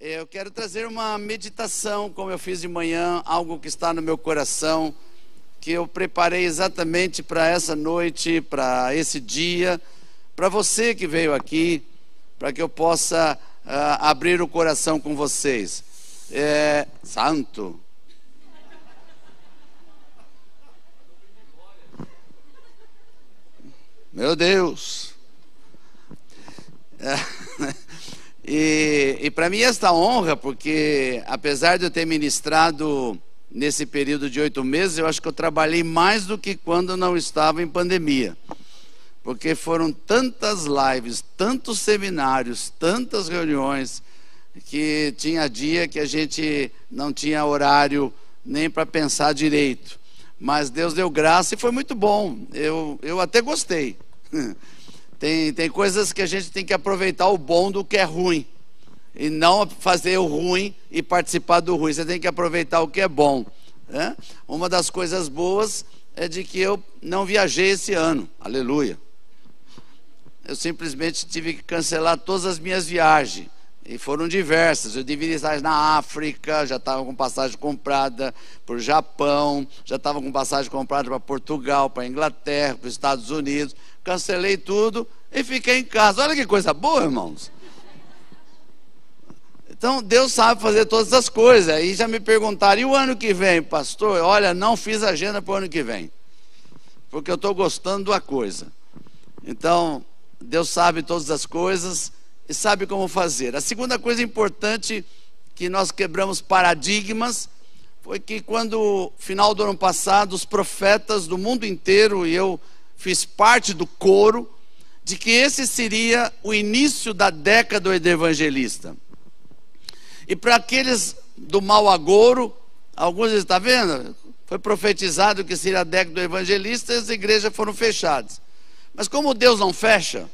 Eu quero trazer uma meditação, como eu fiz de manhã, algo que está no meu coração, que eu preparei exatamente para essa noite, para esse dia, para você que veio aqui, para que eu possa uh, abrir o coração com vocês. É, santo. Meu Deus. É. E, e para mim esta honra, porque apesar de eu ter ministrado nesse período de oito meses, eu acho que eu trabalhei mais do que quando não estava em pandemia. Porque foram tantas lives, tantos seminários, tantas reuniões, que tinha dia que a gente não tinha horário nem para pensar direito. Mas Deus deu graça e foi muito bom. Eu, eu até gostei. Tem, tem coisas que a gente tem que aproveitar o bom do que é ruim. E não fazer o ruim e participar do ruim. Você tem que aproveitar o que é bom. Né? Uma das coisas boas é de que eu não viajei esse ano. Aleluia. Eu simplesmente tive que cancelar todas as minhas viagens. E foram diversas. Eu deveria estar na África, já estava com passagem comprada para o Japão, já estava com passagem comprada para Portugal, para Inglaterra, para os Estados Unidos cancelei tudo e fiquei em casa. Olha que coisa boa, irmãos. Então, Deus sabe fazer todas as coisas. Aí já me perguntaram, e o ano que vem, pastor? Olha, não fiz agenda para o ano que vem, porque eu estou gostando da coisa. Então, Deus sabe todas as coisas e sabe como fazer. A segunda coisa importante que nós quebramos paradigmas foi que quando, final do ano passado, os profetas do mundo inteiro, e eu fiz parte do coro, de que esse seria o início da década do evangelista. E para aqueles do mau agouro, alguns estão vendo? Foi profetizado que seria a década do evangelista e as igrejas foram fechadas. Mas como Deus não fecha,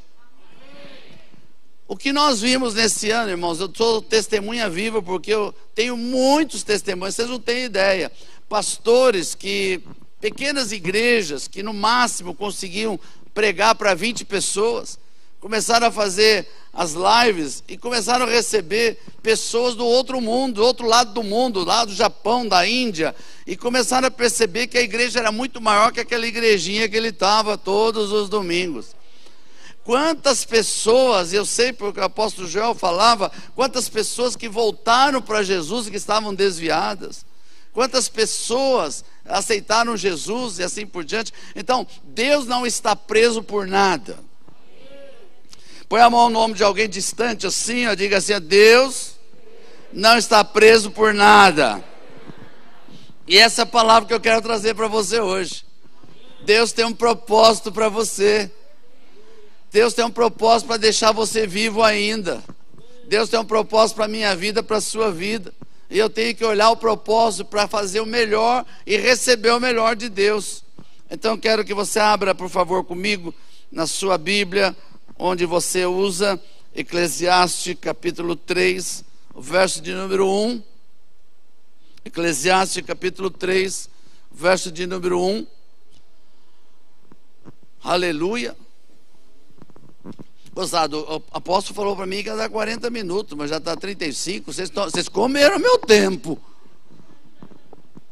o que nós vimos nesse ano, irmãos, eu sou testemunha viva porque eu tenho muitos testemunhos, vocês não têm ideia. Pastores que pequenas igrejas que no máximo conseguiam pregar para 20 pessoas, começaram a fazer as lives e começaram a receber pessoas do outro mundo, do outro lado do mundo, lá do Japão, da Índia, e começaram a perceber que a igreja era muito maior que aquela igrejinha que ele estava todos os domingos. Quantas pessoas, eu sei porque o apóstolo Joel falava, quantas pessoas que voltaram para Jesus e que estavam desviadas. Quantas pessoas aceitaram Jesus e assim por diante. Então, Deus não está preso por nada. Põe a mão no nome de alguém distante assim, ó, diga assim: Deus não está preso por nada. E essa é a palavra que eu quero trazer para você hoje. Deus tem um propósito para você. Deus tem um propósito para deixar você vivo ainda. Deus tem um propósito para a minha vida, para a sua vida. E eu tenho que olhar o propósito para fazer o melhor e receber o melhor de Deus. Então quero que você abra, por favor, comigo na sua Bíblia, onde você usa Eclesiastes capítulo 3, verso de número 1. Eclesiastes capítulo 3, verso de número 1. Aleluia. Gozado, o apóstolo falou para mim que ia dar 40 minutos, mas já está 35. Vocês, tão, vocês comeram meu tempo.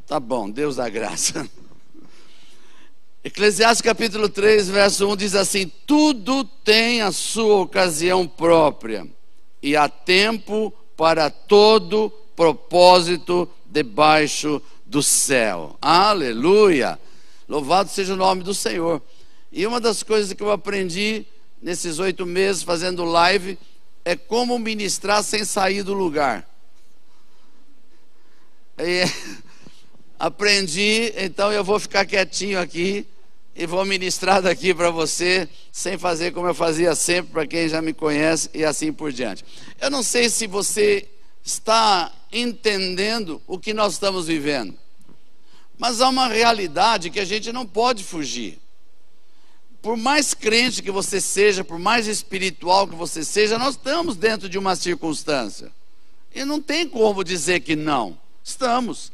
Tá bom, Deus dá graça. Eclesiastes capítulo 3, verso 1 diz assim: Tudo tem a sua ocasião própria, e há tempo para todo propósito debaixo do céu. Aleluia! Louvado seja o nome do Senhor. E uma das coisas que eu aprendi nesses oito meses fazendo live é como ministrar sem sair do lugar. E, aprendi, então eu vou ficar quietinho aqui e vou ministrar daqui para você, sem fazer como eu fazia sempre, para quem já me conhece e assim por diante. Eu não sei se você está entendendo o que nós estamos vivendo, mas há uma realidade que a gente não pode fugir por mais crente que você seja, por mais espiritual que você seja, nós estamos dentro de uma circunstância. E não tem como dizer que não. Estamos.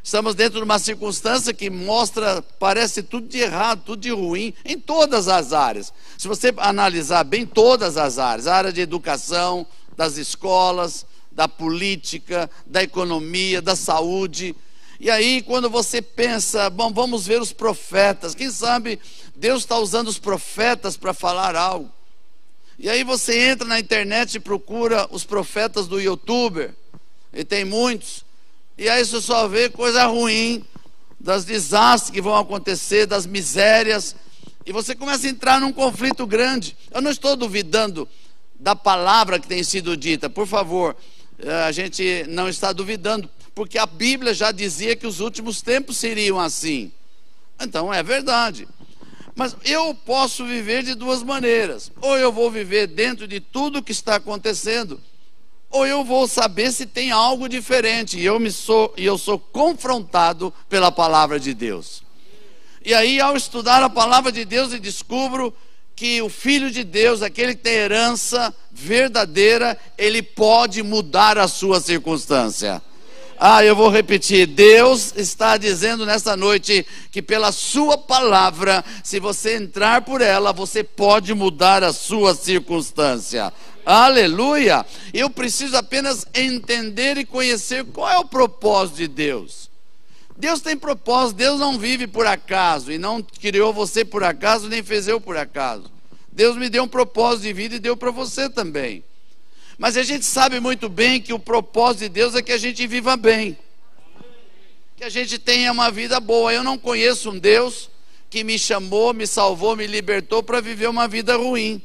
Estamos dentro de uma circunstância que mostra, parece tudo de errado, tudo de ruim, em todas as áreas. Se você analisar bem todas as áreas, a área de educação, das escolas, da política, da economia, da saúde. E aí, quando você pensa, bom, vamos ver os profetas, quem sabe Deus está usando os profetas para falar algo. E aí você entra na internet e procura os profetas do youtuber, e tem muitos, e aí você só vê coisa ruim, das desastres que vão acontecer, das misérias, e você começa a entrar num conflito grande. Eu não estou duvidando da palavra que tem sido dita, por favor, eh, a gente não está duvidando, porque a Bíblia já dizia que os últimos tempos seriam assim. Então é verdade. Mas eu posso viver de duas maneiras. Ou eu vou viver dentro de tudo que está acontecendo, ou eu vou saber se tem algo diferente. E eu me sou e eu sou confrontado pela palavra de Deus. E aí, ao estudar a palavra de Deus, eu descubro que o filho de Deus, aquele que tem herança verdadeira, ele pode mudar a sua circunstância. Ah, eu vou repetir. Deus está dizendo nesta noite que pela Sua palavra, se você entrar por ela, você pode mudar a sua circunstância. Aleluia! Eu preciso apenas entender e conhecer qual é o propósito de Deus. Deus tem propósito, Deus não vive por acaso e não criou você por acaso, nem fez eu por acaso. Deus me deu um propósito de vida e deu para você também. Mas a gente sabe muito bem que o propósito de Deus é que a gente viva bem, que a gente tenha uma vida boa. Eu não conheço um Deus que me chamou, me salvou, me libertou para viver uma vida ruim.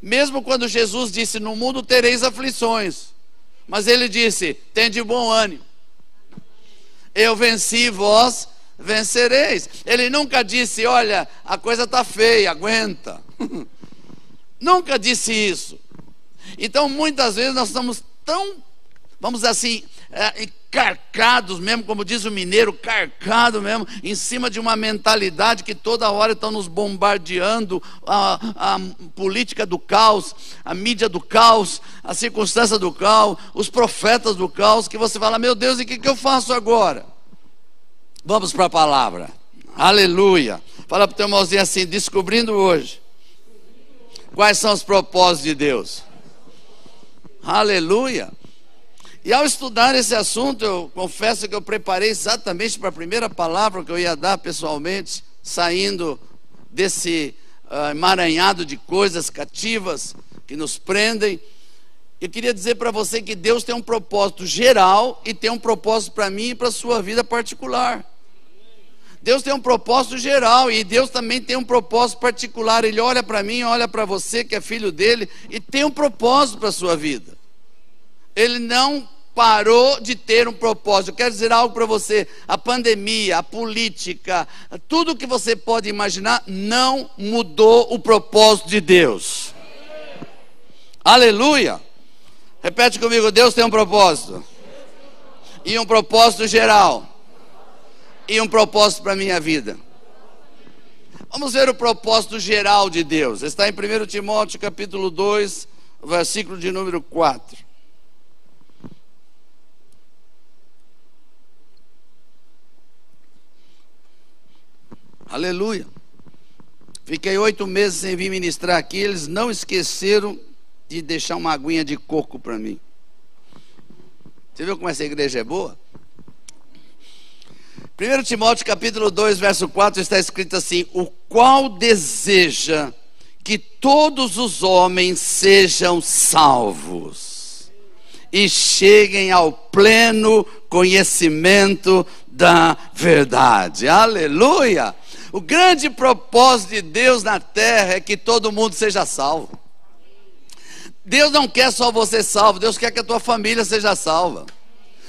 Mesmo quando Jesus disse: No mundo tereis aflições, mas ele disse: Tem de bom ânimo. Eu venci, vós vencereis. Ele nunca disse: Olha, a coisa está feia, aguenta. nunca disse isso. Então, muitas vezes nós estamos tão, vamos assim, é, carcados mesmo, como diz o mineiro, carcado mesmo, em cima de uma mentalidade que toda hora estão nos bombardeando, a, a política do caos, a mídia do caos, a circunstância do caos, os profetas do caos, que você fala, meu Deus, e o que, que eu faço agora? Vamos para a palavra. Aleluia. Fala para o teu irmãozinho assim, descobrindo hoje. Quais são os propósitos de Deus? Aleluia. E ao estudar esse assunto, eu confesso que eu preparei exatamente para a primeira palavra que eu ia dar pessoalmente, saindo desse uh, emaranhado de coisas cativas que nos prendem. Eu queria dizer para você que Deus tem um propósito geral e tem um propósito para mim e para a sua vida particular. Deus tem um propósito geral e Deus também tem um propósito particular. Ele olha para mim, olha para você que é filho dele e tem um propósito para a sua vida ele não parou de ter um propósito. Eu quero dizer algo para você: a pandemia, a política, tudo que você pode imaginar não mudou o propósito de Deus. Aleluia! Repete comigo: Deus tem um propósito, e um propósito geral, e um propósito para a minha vida. Vamos ver o propósito geral de Deus. Está em 1 Timóteo capítulo 2, versículo de número 4. Aleluia. Fiquei oito meses sem vir ministrar aqui. Eles não esqueceram de deixar uma aguinha de coco para mim. Você viu como essa igreja é boa? 1 Timóteo capítulo 2, verso 4 está escrito assim: O qual deseja que todos os homens sejam salvos e cheguem ao pleno conhecimento da verdade. Aleluia! O grande propósito de Deus na terra é que todo mundo seja salvo. Deus não quer só você salvo, Deus quer que a tua família seja salva.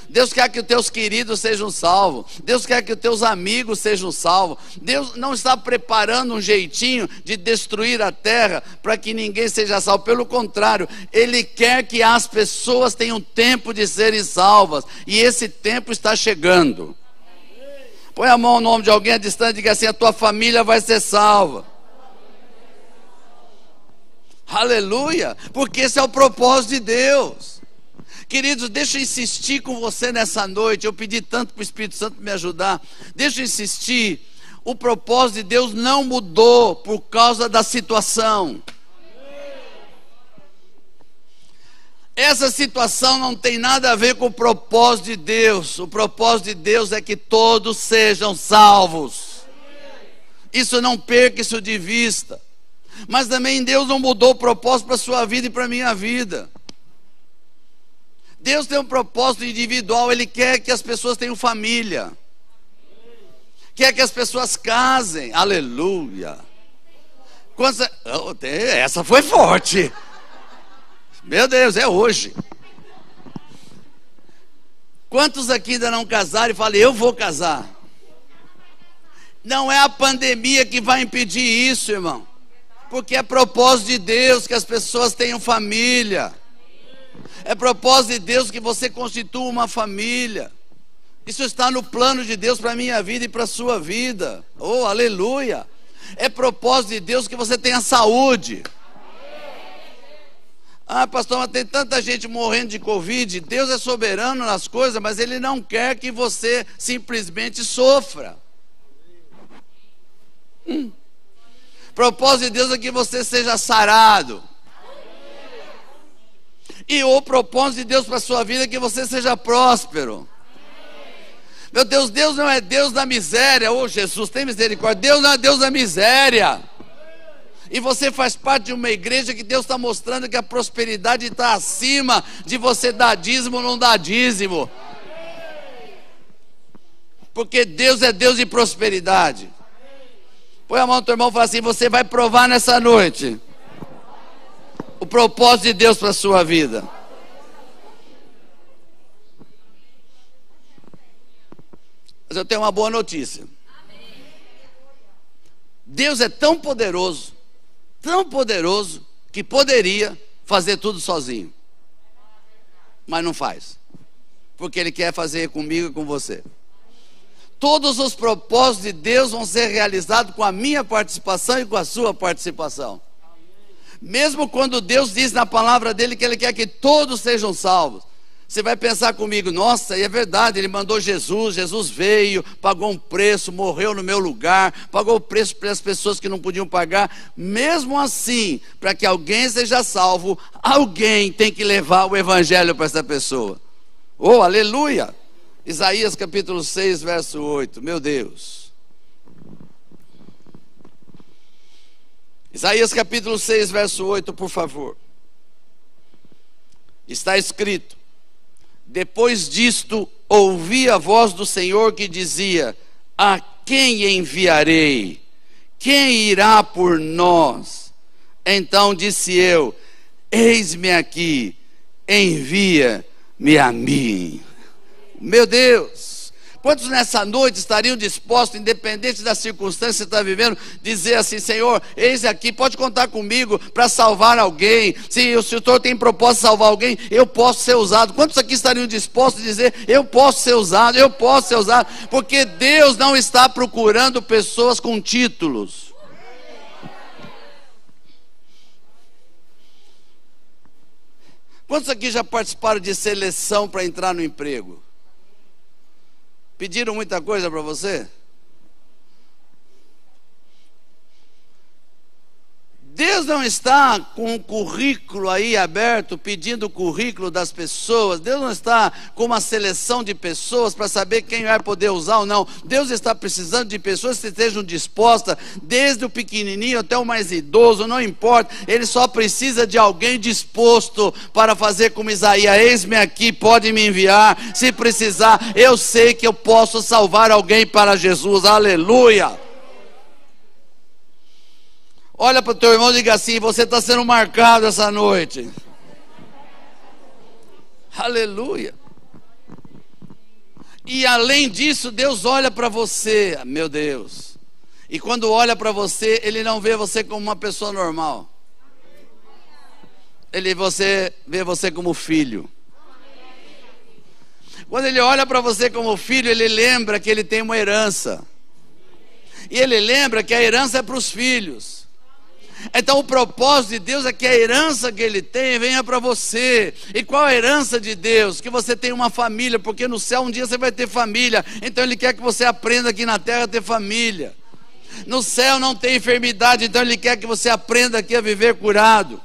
Deus quer que os teus queridos sejam salvos. Deus quer que os teus amigos sejam salvos. Deus não está preparando um jeitinho de destruir a terra para que ninguém seja salvo. Pelo contrário, Ele quer que as pessoas tenham tempo de serem salvas. E esse tempo está chegando. Põe a mão no nome de alguém à distância e diga assim: a tua família vai ser salva. Aleluia, porque esse é o propósito de Deus. Queridos, deixa eu insistir com você nessa noite. Eu pedi tanto para o Espírito Santo me ajudar. Deixa eu insistir. O propósito de Deus não mudou por causa da situação. Essa situação não tem nada a ver com o propósito de Deus. O propósito de Deus é que todos sejam salvos. Isso não perca isso de vista. Mas também Deus não mudou o propósito para a sua vida e para a minha vida. Deus tem um propósito individual, Ele quer que as pessoas tenham família, quer que as pessoas casem, aleluia. Quantos... Oh, essa foi forte. Meu Deus, é hoje. Quantos aqui ainda não casaram e falam, eu vou casar? Não é a pandemia que vai impedir isso, irmão. Porque é propósito de Deus que as pessoas tenham família. É propósito de Deus que você constitua uma família. Isso está no plano de Deus para a minha vida e para a sua vida. Oh, aleluia. É propósito de Deus que você tenha saúde. Ah, pastor, mas tem tanta gente morrendo de Covid. Deus é soberano nas coisas, mas Ele não quer que você simplesmente sofra. Hum. Propósito de Deus é que você seja sarado. E o propósito de Deus para a sua vida é que você seja próspero. Meu Deus, Deus não é Deus da miséria. Ô oh, Jesus, tem misericórdia. Deus não é Deus da miséria. E você faz parte de uma igreja que Deus está mostrando que a prosperidade está acima de você dar dízimo ou não dar dízimo. Porque Deus é Deus de prosperidade. Põe a mão no teu irmão e fala assim: você vai provar nessa noite o propósito de Deus para a sua vida. Mas eu tenho uma boa notícia. Deus é tão poderoso tão poderoso que poderia fazer tudo sozinho. Mas não faz. Porque Ele quer fazer comigo e com você. Todos os propósitos de Deus vão ser realizados com a minha participação e com a sua participação. Mesmo quando Deus diz na palavra dele que Ele quer que todos sejam salvos. Você vai pensar comigo, nossa, e é verdade, ele mandou Jesus, Jesus veio, pagou um preço, morreu no meu lugar, pagou o preço para as pessoas que não podiam pagar. Mesmo assim, para que alguém seja salvo, alguém tem que levar o evangelho para essa pessoa. Oh, aleluia! Isaías capítulo 6, verso 8. Meu Deus. Isaías capítulo 6, verso 8, por favor. Está escrito: depois disto, ouvi a voz do Senhor que dizia: A quem enviarei? Quem irá por nós? Então disse eu: Eis-me aqui, envia-me a mim. Meu Deus, Quantos nessa noite estariam dispostos, independente da circunstância que está vivendo, dizer assim: Senhor, eis aqui, pode contar comigo para salvar alguém. Se o Senhor tem propósito de salvar alguém, eu posso ser usado. Quantos aqui estariam dispostos a dizer: Eu posso ser usado, eu posso ser usado? Porque Deus não está procurando pessoas com títulos. Quantos aqui já participaram de seleção para entrar no emprego? Pediram muita coisa para você? Deus não está com o currículo aí aberto, pedindo o currículo das pessoas. Deus não está com uma seleção de pessoas para saber quem vai poder usar ou não. Deus está precisando de pessoas que estejam dispostas, desde o pequenininho até o mais idoso, não importa. Ele só precisa de alguém disposto para fazer como Isaías: Eis-me aqui, pode me enviar. Se precisar, eu sei que eu posso salvar alguém para Jesus. Aleluia. Olha para o teu irmão e diga assim: você está sendo marcado essa noite. Aleluia. E além disso, Deus olha para você, meu Deus. E quando olha para você, Ele não vê você como uma pessoa normal. Ele você, vê você como filho. Quando Ele olha para você como filho, Ele lembra que Ele tem uma herança. E Ele lembra que a herança é para os filhos. Então o propósito de Deus é que a herança que Ele tem venha para você. E qual a herança de Deus? Que você tenha uma família, porque no céu um dia você vai ter família. Então Ele quer que você aprenda aqui na terra a ter família. No céu não tem enfermidade, então Ele quer que você aprenda aqui a viver curado.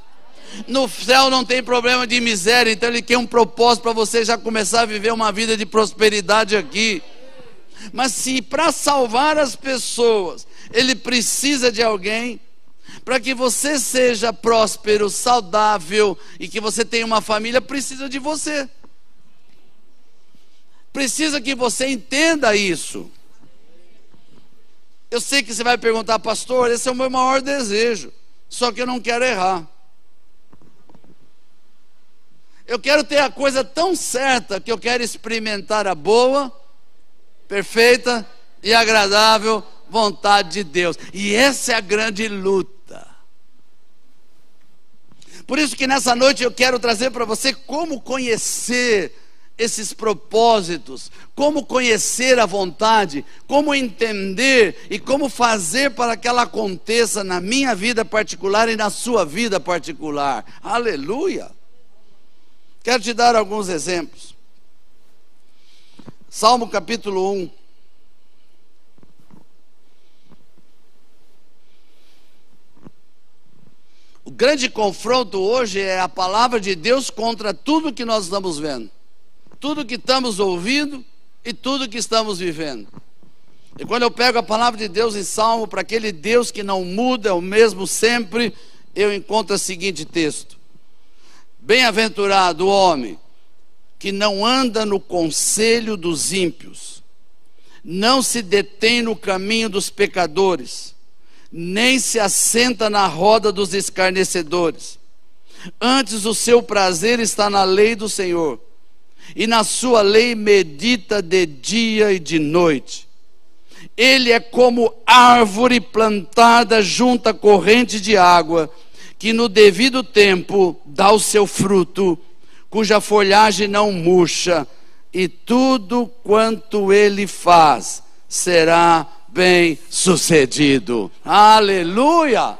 No céu não tem problema de miséria, então Ele quer um propósito para você já começar a viver uma vida de prosperidade aqui. Mas se para salvar as pessoas Ele precisa de alguém, para que você seja próspero, saudável e que você tenha uma família, precisa de você. Precisa que você entenda isso. Eu sei que você vai perguntar, pastor, esse é o meu maior desejo, só que eu não quero errar. Eu quero ter a coisa tão certa que eu quero experimentar a boa, perfeita e agradável vontade de Deus. E essa é a grande luta. Por isso que nessa noite eu quero trazer para você como conhecer esses propósitos, como conhecer a vontade, como entender e como fazer para que ela aconteça na minha vida particular e na sua vida particular. Aleluia! Quero te dar alguns exemplos. Salmo capítulo 1. O grande confronto hoje é a palavra de Deus contra tudo que nós estamos vendo, tudo que estamos ouvindo e tudo que estamos vivendo. E quando eu pego a palavra de Deus em Salmo, para aquele Deus que não muda, é o mesmo sempre, eu encontro o seguinte texto: Bem-aventurado o homem que não anda no conselho dos ímpios, não se detém no caminho dos pecadores, nem se assenta na roda dos escarnecedores. Antes o seu prazer está na lei do Senhor, e na sua lei medita de dia e de noite. Ele é como árvore plantada junto à corrente de água, que no devido tempo dá o seu fruto, cuja folhagem não murcha, e tudo quanto ele faz será bem sucedido. Aleluia!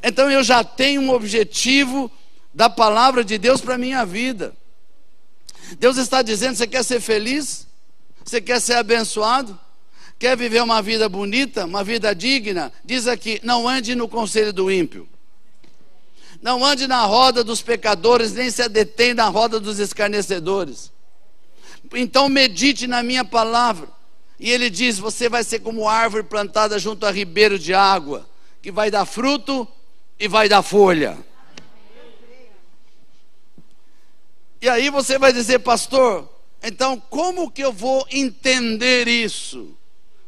Então eu já tenho um objetivo da palavra de Deus para a minha vida. Deus está dizendo: você quer ser feliz? Você quer ser abençoado? Quer viver uma vida bonita, uma vida digna? Diz aqui: não ande no conselho do ímpio. Não ande na roda dos pecadores, nem se detém na roda dos escarnecedores. Então medite na minha palavra. E ele diz: Você vai ser como árvore plantada junto a ribeiro de água, que vai dar fruto e vai dar folha. E aí você vai dizer, pastor, então como que eu vou entender isso?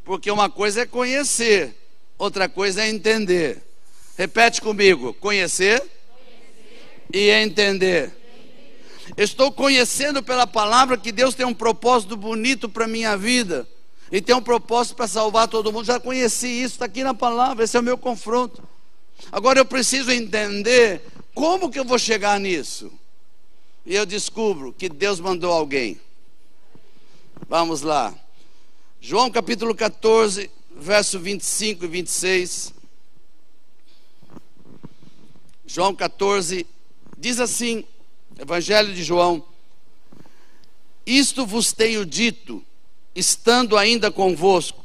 Porque uma coisa é conhecer, outra coisa é entender. Repete comigo: conhecer e entender. Estou conhecendo pela palavra que Deus tem um propósito bonito para minha vida. E tem um propósito para salvar todo mundo. Já conheci isso, está aqui na palavra. Esse é o meu confronto. Agora eu preciso entender como que eu vou chegar nisso. E eu descubro que Deus mandou alguém. Vamos lá. João capítulo 14, verso 25 e 26. João 14, Diz assim, Evangelho de João: Isto vos tenho dito, estando ainda convosco,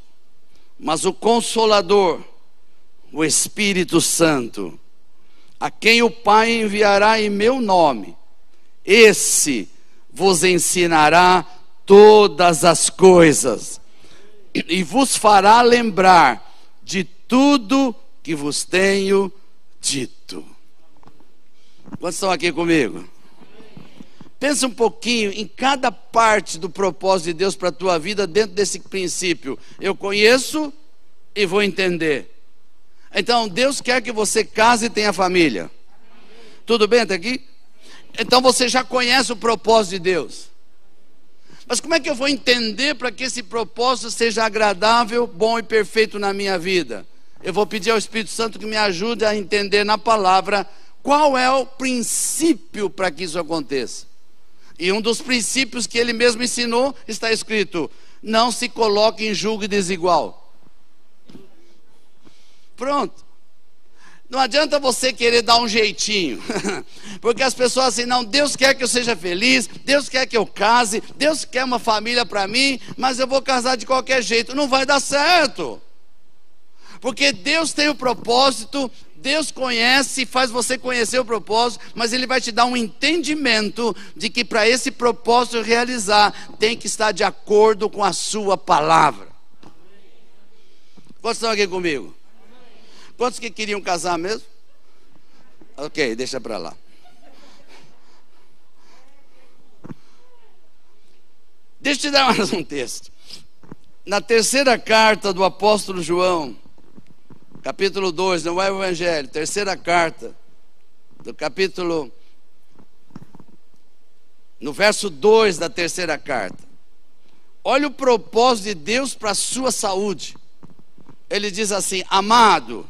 mas o Consolador, o Espírito Santo, a quem o Pai enviará em meu nome, esse vos ensinará todas as coisas e vos fará lembrar de tudo que vos tenho dito. Quantos estão aqui comigo? Pensa um pouquinho em cada parte do propósito de Deus para a tua vida dentro desse princípio. Eu conheço e vou entender. Então, Deus quer que você case e tenha família. Tudo bem até aqui? Então você já conhece o propósito de Deus. Mas como é que eu vou entender para que esse propósito seja agradável, bom e perfeito na minha vida? Eu vou pedir ao Espírito Santo que me ajude a entender na palavra qual é o princípio para que isso aconteça? E um dos princípios que ele mesmo ensinou está escrito: não se coloque em julgo desigual. Pronto. Não adianta você querer dar um jeitinho, porque as pessoas assim, não, Deus quer que eu seja feliz, Deus quer que eu case, Deus quer uma família para mim, mas eu vou casar de qualquer jeito, não vai dar certo. Porque Deus tem o propósito Deus conhece e faz você conhecer o propósito, mas Ele vai te dar um entendimento de que para esse propósito realizar, tem que estar de acordo com a Sua palavra. Quantos estão aqui comigo? Quantos que queriam casar mesmo? Ok, deixa para lá. Deixa eu te dar mais um texto. Na terceira carta do apóstolo João, capítulo 2, não é o Evangelho, terceira carta, do capítulo, no verso 2 da terceira carta. Olha o propósito de Deus para a sua saúde. Ele diz assim: Amado,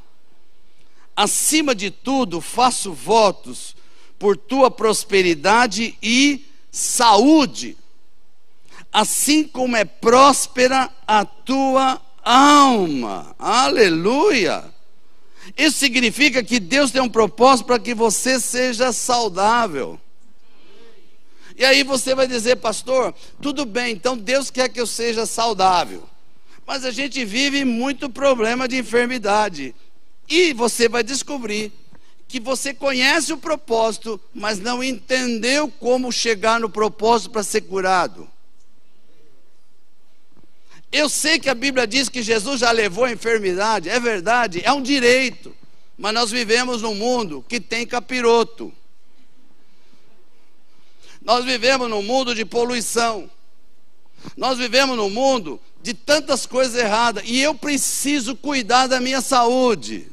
acima de tudo faço votos por tua prosperidade e saúde, assim como é próspera a tua alma. Aleluia! Isso significa que Deus tem um propósito para que você seja saudável. E aí você vai dizer, pastor, tudo bem, então Deus quer que eu seja saudável. Mas a gente vive muito problema de enfermidade. E você vai descobrir que você conhece o propósito, mas não entendeu como chegar no propósito para ser curado. Eu sei que a Bíblia diz que Jesus já levou a enfermidade, é verdade, é um direito, mas nós vivemos num mundo que tem capiroto. Nós vivemos num mundo de poluição. Nós vivemos num mundo de tantas coisas erradas e eu preciso cuidar da minha saúde.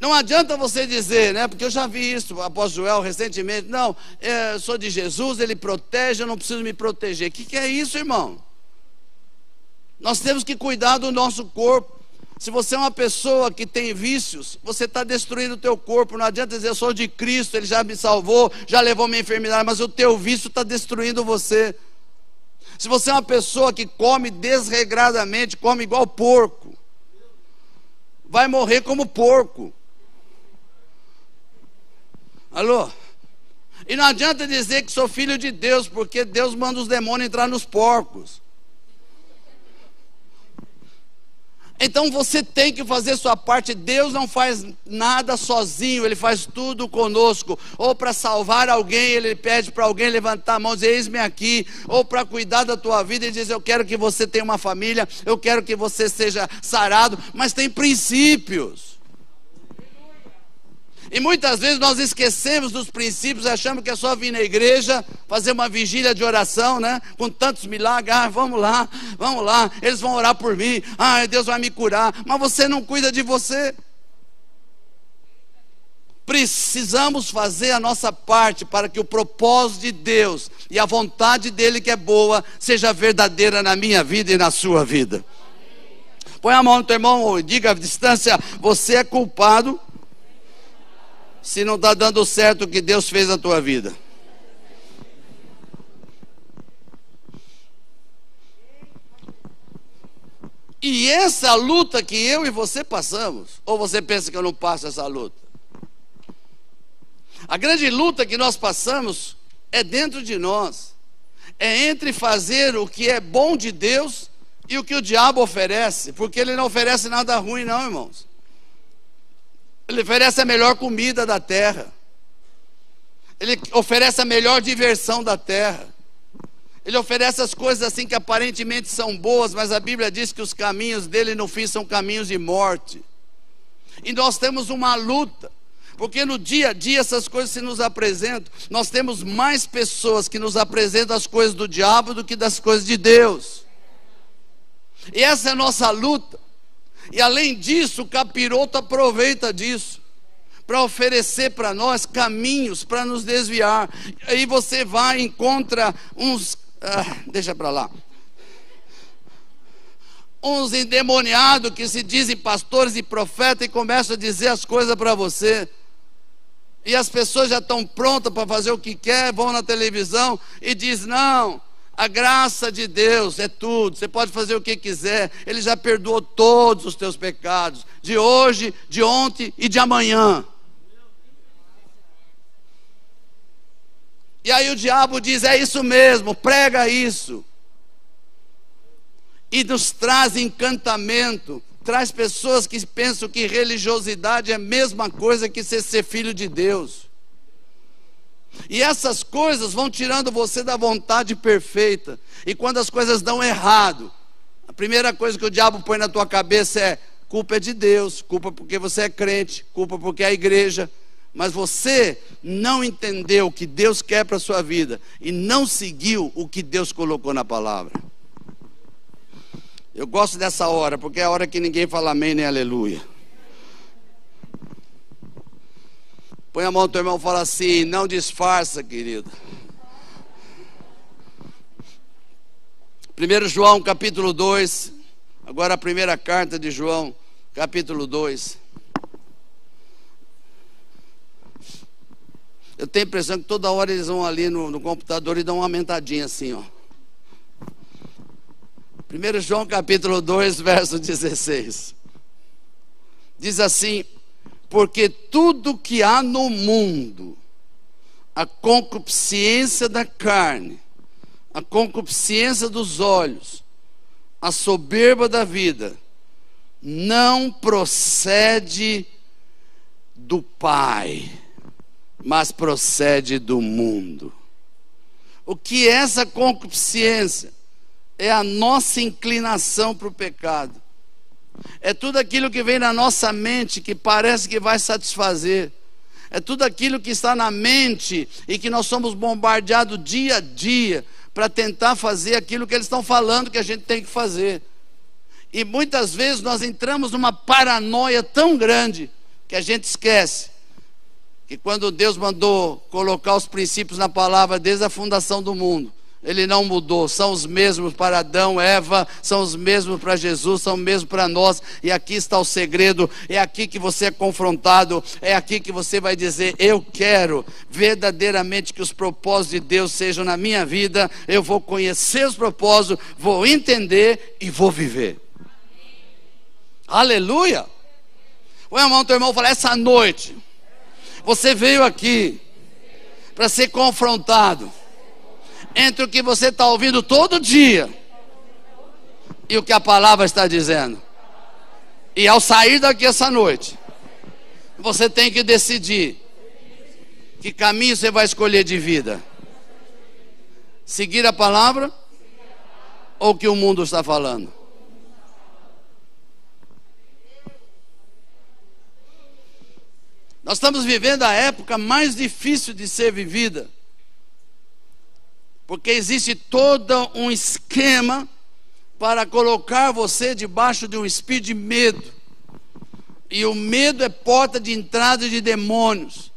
Não adianta você dizer, né? Porque eu já vi isso, após Joel recentemente. Não, é, sou de Jesus, ele protege, eu não preciso me proteger. O que, que é isso, irmão? Nós temos que cuidar do nosso corpo. Se você é uma pessoa que tem vícios, você está destruindo o teu corpo. Não adianta dizer, eu sou de Cristo, Ele já me salvou, já levou minha enfermidade, mas o teu vício está destruindo você. Se você é uma pessoa que come desregradamente, come igual porco, vai morrer como porco. Alô? E não adianta dizer que sou filho de Deus, porque Deus manda os demônios entrar nos porcos. Então você tem que fazer sua parte. Deus não faz nada sozinho, Ele faz tudo conosco. Ou para salvar alguém, Ele pede para alguém levantar a mão e dizer: Eis-me aqui. Ou para cuidar da tua vida, Ele diz: Eu quero que você tenha uma família, eu quero que você seja sarado. Mas tem princípios. E muitas vezes nós esquecemos dos princípios, achamos que é só vir na igreja, fazer uma vigília de oração, né? Com tantos milagres, ah, vamos lá, vamos lá, eles vão orar por mim, ah, Deus vai me curar, mas você não cuida de você. Precisamos fazer a nossa parte para que o propósito de Deus e a vontade dele que é boa seja verdadeira na minha vida e na sua vida. Põe a mão no teu irmão e diga à distância: você é culpado se não está dando certo o que Deus fez na tua vida? E essa luta que eu e você passamos, ou você pensa que eu não passo essa luta? A grande luta que nós passamos é dentro de nós, é entre fazer o que é bom de Deus e o que o diabo oferece, porque ele não oferece nada ruim, não, irmãos. Ele oferece a melhor comida da terra. Ele oferece a melhor diversão da terra. Ele oferece as coisas assim que aparentemente são boas, mas a Bíblia diz que os caminhos dele no fim são caminhos de morte. E nós temos uma luta, porque no dia a dia essas coisas se nos apresentam. Nós temos mais pessoas que nos apresentam as coisas do diabo do que das coisas de Deus. E essa é a nossa luta. E além disso, o capiroto aproveita disso para oferecer para nós caminhos para nos desviar. Aí você vai e encontra uns, ah, deixa para lá, uns endemoniados que se dizem pastores e profetas e começam a dizer as coisas para você. E as pessoas já estão prontas para fazer o que quer, vão na televisão e diz: "Não, a graça de Deus é tudo, você pode fazer o que quiser, Ele já perdoou todos os teus pecados, de hoje, de ontem e de amanhã. E aí o diabo diz: é isso mesmo, prega isso. E nos traz encantamento, traz pessoas que pensam que religiosidade é a mesma coisa que ser, ser filho de Deus. E essas coisas vão tirando você da vontade perfeita. E quando as coisas dão errado, a primeira coisa que o diabo põe na tua cabeça é: culpa é de Deus, culpa porque você é crente, culpa porque é a igreja. Mas você não entendeu o que Deus quer para a sua vida e não seguiu o que Deus colocou na palavra. Eu gosto dessa hora, porque é a hora que ninguém fala amém nem aleluia. Põe a mão no teu irmão e fala assim: não disfarça, querido. 1 João capítulo 2, agora a primeira carta de João, capítulo 2. Eu tenho a impressão que toda hora eles vão ali no, no computador e dão uma aumentadinha assim, ó. 1 João capítulo 2, verso 16. Diz assim: porque tudo que há no mundo, a concupiscência da carne, a concupiscência dos olhos, a soberba da vida, não procede do Pai, mas procede do mundo. O que é essa concupiscência? É a nossa inclinação para o pecado. É tudo aquilo que vem na nossa mente que parece que vai satisfazer. É tudo aquilo que está na mente e que nós somos bombardeados dia a dia para tentar fazer aquilo que eles estão falando que a gente tem que fazer. E muitas vezes nós entramos numa paranoia tão grande que a gente esquece que quando Deus mandou colocar os princípios na palavra desde a fundação do mundo, ele não mudou, são os mesmos para Adão, Eva, são os mesmos para Jesus, são os mesmos para nós, e aqui está o segredo, é aqui que você é confrontado, é aqui que você vai dizer: Eu quero verdadeiramente que os propósitos de Deus sejam na minha vida, eu vou conhecer os propósitos, vou entender e vou viver. Aleluia! O irmão, teu irmão fala: Essa noite, você veio aqui para ser confrontado entre o que você está ouvindo todo dia e o que a palavra está dizendo. E ao sair daqui essa noite, você tem que decidir que caminho você vai escolher de vida: seguir a palavra ou o que o mundo está falando. Nós estamos vivendo a época mais difícil de ser vivida. Porque existe todo um esquema para colocar você debaixo de um espírito de medo. E o medo é porta de entrada de demônios.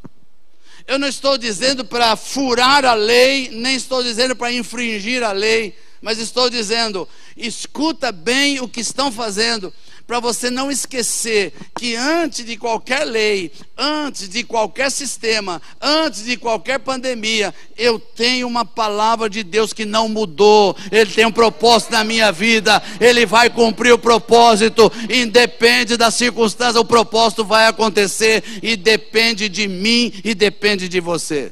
Eu não estou dizendo para furar a lei, nem estou dizendo para infringir a lei, mas estou dizendo, escuta bem o que estão fazendo, para você não esquecer que antes de qualquer lei, antes de qualquer sistema, antes de qualquer pandemia, eu tenho uma palavra de Deus que não mudou. Ele tem um propósito na minha vida, ele vai cumprir o propósito, independe da circunstância, o propósito vai acontecer e depende de mim e depende de você.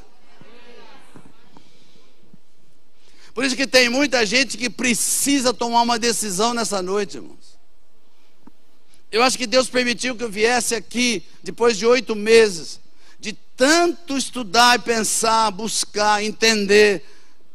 Por isso que tem muita gente que precisa tomar uma decisão nessa noite, irmãos. Eu acho que Deus permitiu que eu viesse aqui depois de oito meses, de tanto estudar e pensar, buscar, entender,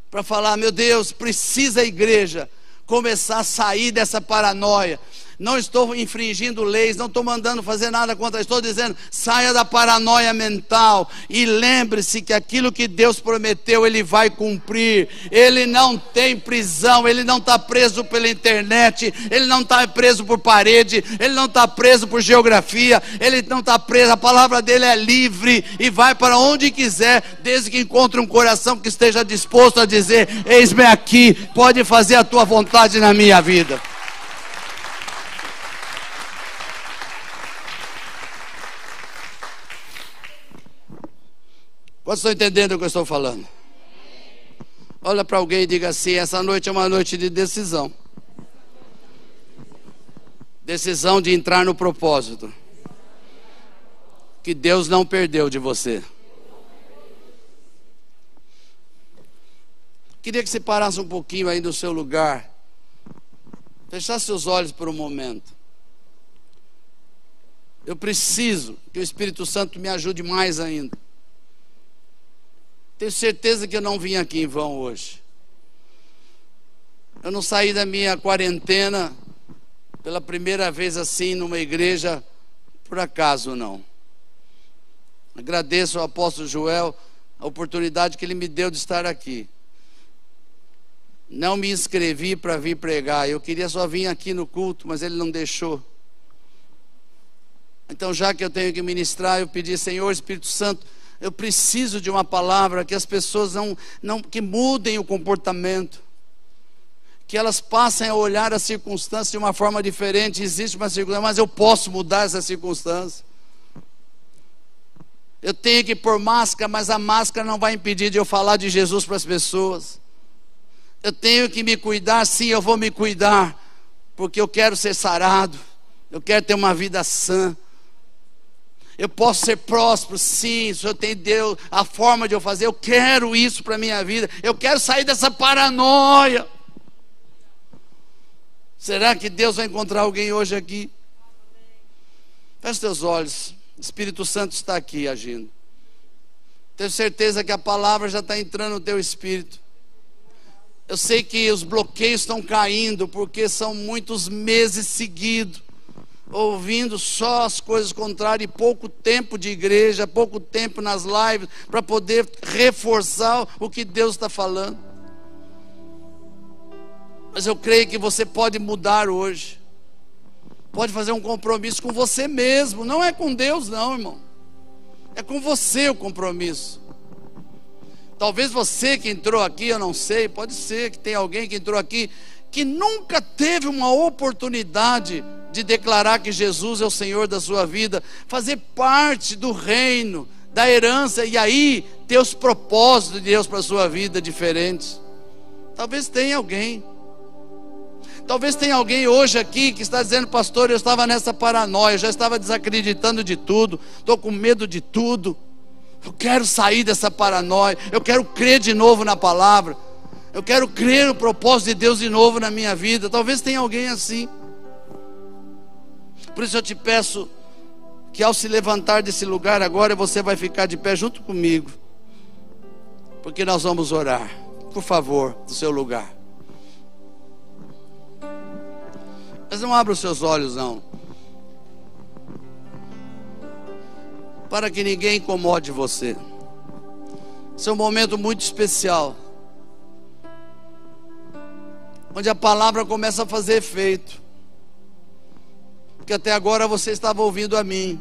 para falar: meu Deus, precisa a igreja começar a sair dessa paranoia, não estou infringindo leis, não estou mandando fazer nada contra, estou dizendo, saia da paranoia mental e lembre-se que aquilo que Deus prometeu, Ele vai cumprir. Ele não tem prisão, Ele não está preso pela internet, Ele não está preso por parede, Ele não está preso por geografia, Ele não está preso, a palavra dele é livre e vai para onde quiser, desde que encontre um coração que esteja disposto a dizer: Eis-me aqui, pode fazer a tua vontade na minha vida. Quantos estão entendendo o que eu estou falando? Olha para alguém e diga assim: essa noite é uma noite de decisão. Decisão de entrar no propósito. Que Deus não perdeu de você. Queria que você parasse um pouquinho aí no seu lugar. Fechasse seus olhos por um momento. Eu preciso que o Espírito Santo me ajude mais ainda. Tenho certeza que eu não vim aqui em vão hoje. Eu não saí da minha quarentena pela primeira vez assim numa igreja por acaso não. Agradeço ao apóstolo Joel a oportunidade que ele me deu de estar aqui. Não me inscrevi para vir pregar, eu queria só vir aqui no culto, mas ele não deixou. Então, já que eu tenho que ministrar, eu pedi, Senhor Espírito Santo, eu preciso de uma palavra que as pessoas não, não que mudem o comportamento, que elas passem a olhar as circunstâncias de uma forma diferente. Existe uma circunstância, mas eu posso mudar essa circunstância. Eu tenho que pôr máscara, mas a máscara não vai impedir de eu falar de Jesus para as pessoas. Eu tenho que me cuidar, sim, eu vou me cuidar, porque eu quero ser sarado, eu quero ter uma vida sã. Eu posso ser próspero, sim, o Senhor tem Deus, a forma de eu fazer, eu quero isso para a minha vida, eu quero sair dessa paranoia. Será que Deus vai encontrar alguém hoje aqui? Feche teus olhos. O Espírito Santo está aqui agindo. Tenho certeza que a palavra já está entrando no teu espírito. Eu sei que os bloqueios estão caindo, porque são muitos meses seguidos, ouvindo só as coisas contrárias e pouco tempo de igreja, pouco tempo nas lives, para poder reforçar o que Deus está falando. Mas eu creio que você pode mudar hoje pode fazer um compromisso com você mesmo, não é com Deus, não, irmão. É com você o compromisso. Talvez você que entrou aqui, eu não sei, pode ser que tem alguém que entrou aqui que nunca teve uma oportunidade de declarar que Jesus é o Senhor da sua vida, fazer parte do reino, da herança e aí ter os propósitos de Deus para a sua vida diferentes. Talvez tenha alguém. Talvez tenha alguém hoje aqui que está dizendo, pastor, eu estava nessa paranoia, já estava desacreditando de tudo, estou com medo de tudo. Eu quero sair dessa paranoia, eu quero crer de novo na palavra, eu quero crer no propósito de Deus de novo na minha vida. Talvez tenha alguém assim. Por isso eu te peço que ao se levantar desse lugar agora, você vai ficar de pé junto comigo, porque nós vamos orar. Por favor, do seu lugar. Mas não abra os seus olhos, não. Para que ninguém incomode você. Esse é um momento muito especial. Onde a palavra começa a fazer efeito. Porque até agora você estava ouvindo a mim.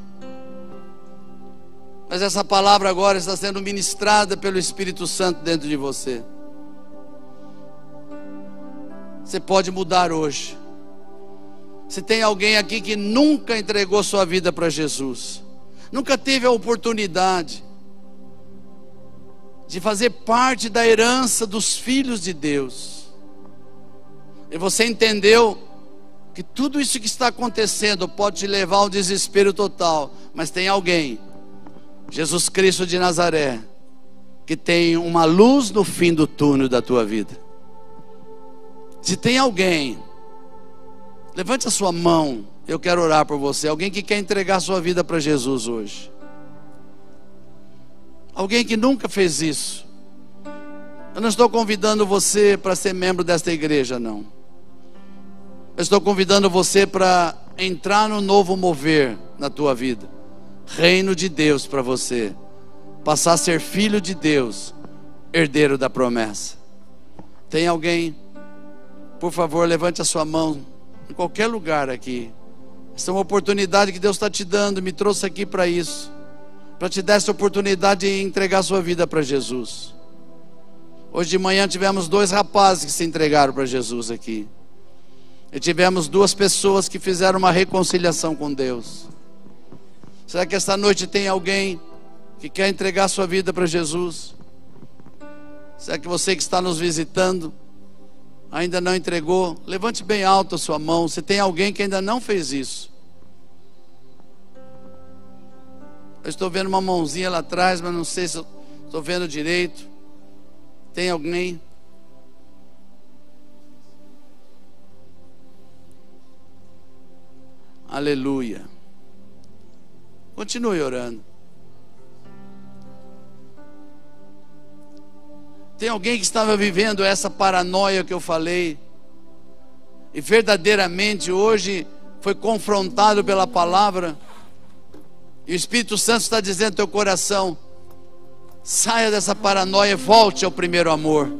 Mas essa palavra agora está sendo ministrada pelo Espírito Santo dentro de você. Você pode mudar hoje. Se tem alguém aqui que nunca entregou sua vida para Jesus, nunca teve a oportunidade de fazer parte da herança dos filhos de Deus, e você entendeu que tudo isso que está acontecendo pode te levar ao desespero total, mas tem alguém, Jesus Cristo de Nazaré, que tem uma luz no fim do túnel da tua vida. Se tem alguém Levante a sua mão. Eu quero orar por você. Alguém que quer entregar sua vida para Jesus hoje. Alguém que nunca fez isso. Eu não estou convidando você para ser membro desta igreja, não. Eu estou convidando você para entrar no novo mover na tua vida. Reino de Deus para você. Passar a ser filho de Deus, herdeiro da promessa. Tem alguém? Por favor, levante a sua mão em qualquer lugar aqui. Essa é uma oportunidade que Deus está te dando, me trouxe aqui para isso, para te dar essa oportunidade de entregar sua vida para Jesus. Hoje de manhã tivemos dois rapazes que se entregaram para Jesus aqui. E tivemos duas pessoas que fizeram uma reconciliação com Deus. Será que esta noite tem alguém que quer entregar sua vida para Jesus? Será que você que está nos visitando ainda não entregou, levante bem alto a sua mão. Se tem alguém que ainda não fez isso. Eu estou vendo uma mãozinha lá atrás, mas não sei se estou vendo direito. Tem alguém? Aleluia. Continue orando. Tem alguém que estava vivendo essa paranoia que eu falei e verdadeiramente hoje foi confrontado pela palavra, e o Espírito Santo está dizendo no teu coração: saia dessa paranoia, volte ao primeiro amor,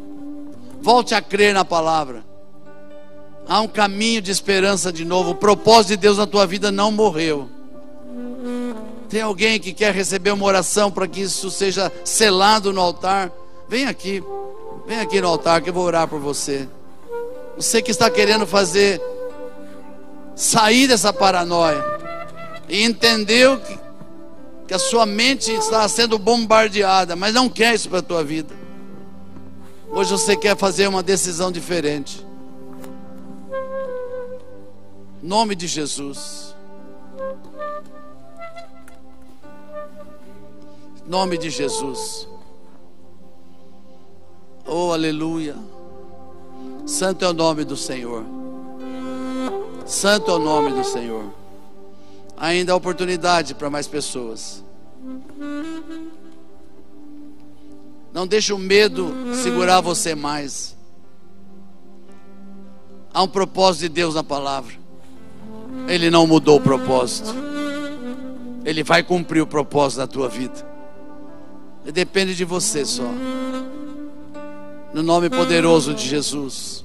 volte a crer na palavra. Há um caminho de esperança de novo, o propósito de Deus na tua vida não morreu. Tem alguém que quer receber uma oração para que isso seja selado no altar? Vem aqui, vem aqui no altar que eu vou orar por você. Você que está querendo fazer sair dessa paranoia e entendeu que, que a sua mente está sendo bombardeada, mas não quer isso para a tua vida. Hoje você quer fazer uma decisão diferente. Nome de Jesus. Nome de Jesus. Oh, aleluia. Santo é o nome do Senhor. Santo é o nome do Senhor. Ainda há oportunidade para mais pessoas. Não deixe o medo segurar você mais. Há um propósito de Deus na palavra. Ele não mudou o propósito. Ele vai cumprir o propósito da tua vida. E depende de você só. No nome poderoso de Jesus.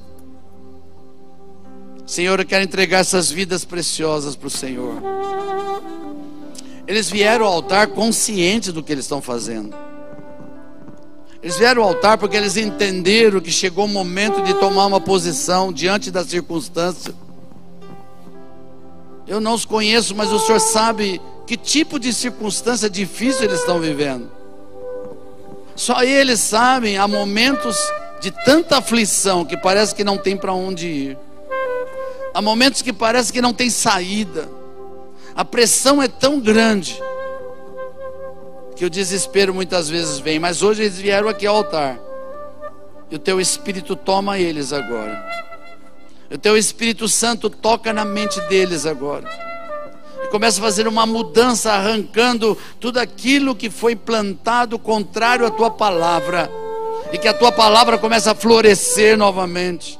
Senhor, eu quero entregar essas vidas preciosas para o Senhor. Eles vieram ao altar conscientes do que eles estão fazendo. Eles vieram ao altar porque eles entenderam que chegou o momento de tomar uma posição diante da circunstância. Eu não os conheço, mas o Senhor sabe que tipo de circunstância difícil eles estão vivendo. Só eles sabem, há momentos de tanta aflição que parece que não tem para onde ir. Há momentos que parece que não tem saída. A pressão é tão grande que o desespero muitas vezes vem. Mas hoje eles vieram aqui ao altar. E o teu Espírito toma eles agora. O teu Espírito Santo toca na mente deles agora. E começa a fazer uma mudança, arrancando tudo aquilo que foi plantado contrário à tua palavra. E que a tua palavra comece a florescer novamente.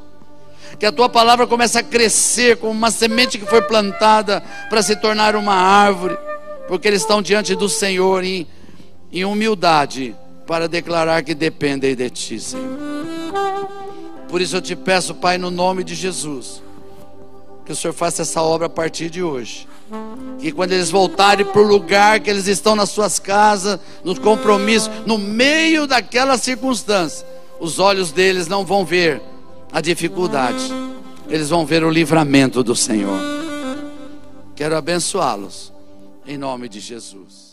Que a tua palavra comece a crescer como uma semente que foi plantada para se tornar uma árvore. Porque eles estão diante do Senhor em, em humildade para declarar que dependem de ti, Senhor. Por isso eu te peço, Pai, no nome de Jesus, que o Senhor faça essa obra a partir de hoje. Que quando eles voltarem para o lugar que eles estão nas suas casas, nos compromissos, no meio daquela circunstância, os olhos deles não vão ver a dificuldade, eles vão ver o livramento do Senhor. Quero abençoá-los, em nome de Jesus.